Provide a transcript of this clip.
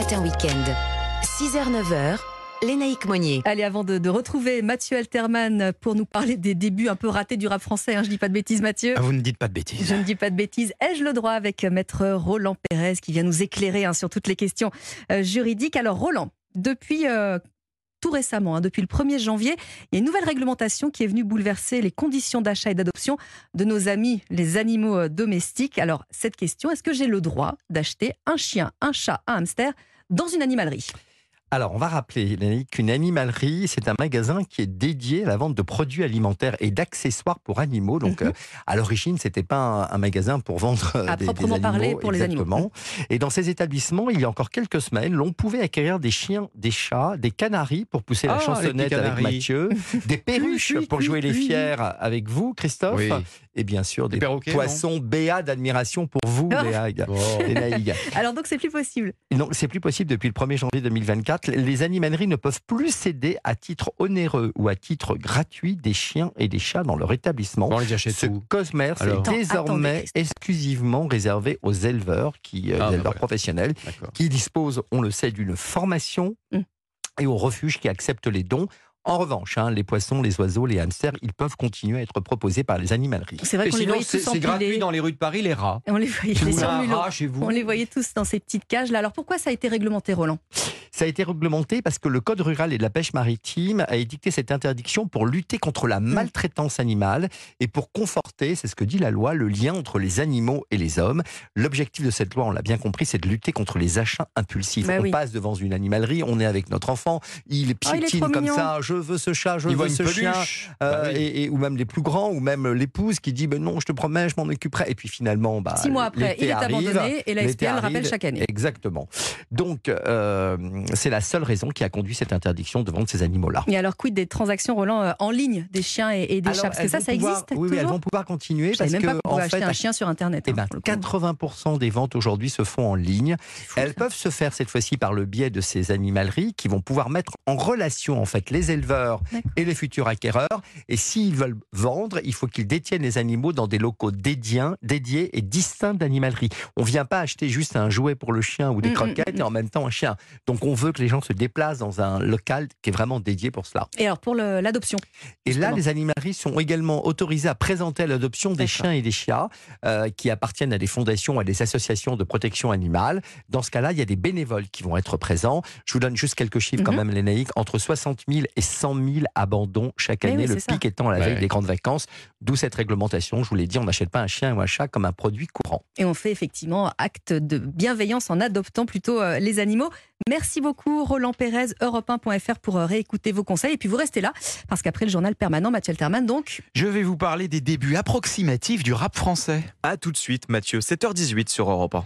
Matin Week-end. 6h-9h, Lénaïque Monnier. Allez, avant de, de retrouver Mathieu Alterman pour nous parler des débuts un peu ratés du rap français, hein, je dis pas de bêtises Mathieu. Ah, vous ne dites pas de bêtises. Je ne dis pas de bêtises. Ai-je le droit avec maître Roland Pérez qui vient nous éclairer hein, sur toutes les questions euh, juridiques? Alors Roland, depuis euh, tout récemment, hein, depuis le 1er janvier, il y a une nouvelle réglementation qui est venue bouleverser les conditions d'achat et d'adoption de nos amis, les animaux euh, domestiques. Alors cette question, est-ce que j'ai le droit d'acheter un chien, un chat, un hamster dans une animalerie? Alors, on va rappeler qu'une animalerie, c'est un magasin qui est dédié à la vente de produits alimentaires et d'accessoires pour animaux. Donc, Mhm. euh, à l'origine, c'était pas un, un magasin pour vendre euh, À des, animaux. parler pour les animaux. Et dans ces établissements, il y a encore quelques semaines, l'on pouvait acquérir des chiens, des chats, des canaris pour pousser la les chansonnette avec. Mathieu, des perruches pour jouer les fiers avec vous, Christophe, Oui. et bien sûr des, Des perroquets, non poissons béats d'admiration pour vous. Oh. Lénaïque. Alors donc c'est plus possible. Non, c'est plus possible depuis le 1er janvier 2024. Les animaleries ne peuvent plus céder à titre onéreux ou à titre gratuit des chiens et des chats dans leur établissement. Bon, on les achète Ce où commerce Alors est désormais exclusivement réservé aux éleveurs, qui, euh, Ah, bah professionnels, qui disposent, on le sait, d'une formation Mm. et aux refuges qui acceptent les dons. En revanche, hein, les poissons, les oiseaux, les hamsters, ils peuvent continuer à être proposés par les animaleries. C'est vrai qu'on les sinon, voyait c'est tous c'est gratuit dans les rues de Paris, les rats. Et on les voyait, les chez vous. On les voyait tous dans ces petites cages là. Alors pourquoi ça a été réglementé, Roland? Ça a été réglementé parce que le Code rural et de la pêche maritime a édicté cette interdiction pour lutter contre la maltraitance animale et pour conforter, c'est ce que dit la loi, le lien entre les animaux et les hommes. L'objectif de cette loi, on l'a bien compris, c'est de lutter contre les achats impulsifs. Bah on oui. passe devant une animalerie, on est avec notre enfant, il Oh, il est piétine trop comme mignon. ça, je veux ce chat, je veux ce chien. Euh, Bah oui. et, et- ou même les plus grands, ou même l'épouse qui dit ben non, je te promets, je m'en occuperai. Et puis finalement, bah, Six mois après, il est arrive, abandonné et la SPA le rappelle chaque année. Exactement. Donc, euh, c'est la seule raison qui a conduit cette interdiction de vendre ces animaux-là. Et alors quid des transactions, Roland, euh, en ligne des chiens et, et des Alors, chats? Parce que ça, ça pouvoir- existe Oui, oui, elles vont pouvoir continuer Je parce même pas que, en acheter fait, un chien sur Internet. eh hein, ben, pour le coup. 80% des ventes aujourd'hui se font en ligne. Fou, Elles ça. peuvent se faire cette fois-ci par le biais de ces animaleries qui vont pouvoir mettre en relation en fait les éleveurs et les futurs acquéreurs. Et s'ils veulent vendre, il faut qu'ils détiennent les animaux dans des locaux dédiés, dédiés et distincts d'animalerie. On vient pas acheter juste un jouet pour le chien ou des Mm, mm, croquettes mm. et en même temps un chien. Donc on veut que les gens se déplacent dans un local qui est vraiment dédié pour cela. Et alors pour l'adoption Et là, les animaleries sont également autorisées à présenter à l'adoption des chiens et des chats euh, qui appartiennent à des fondations, à des associations de protection animale. Dans ce cas-là, il y a des bénévoles qui vont être présents. Je vous donne juste quelques chiffres quand Mhm. même, Lénaïque. Entre 60 000 et 100 000 abandons chaque année, oui, le ça. pic étant à la Ouais. veille des grandes vacances. D'où cette réglementation. Je vous l'ai dit, on n'achète pas un chien ou un chat comme un produit courant. et on fait effectivement acte de bienveillance en adoptant plutôt euh, les animaux. Merci beaucoup Roland Pérez, Europe1.fr pour euh, réécouter vos conseils. Et puis vous restez là parce qu'après le journal permanent, Mathieu Alterman, donc Je vais vous parler des débuts approximatifs du rap français. A tout de suite, Mathieu, 7h18 sur Europe 1.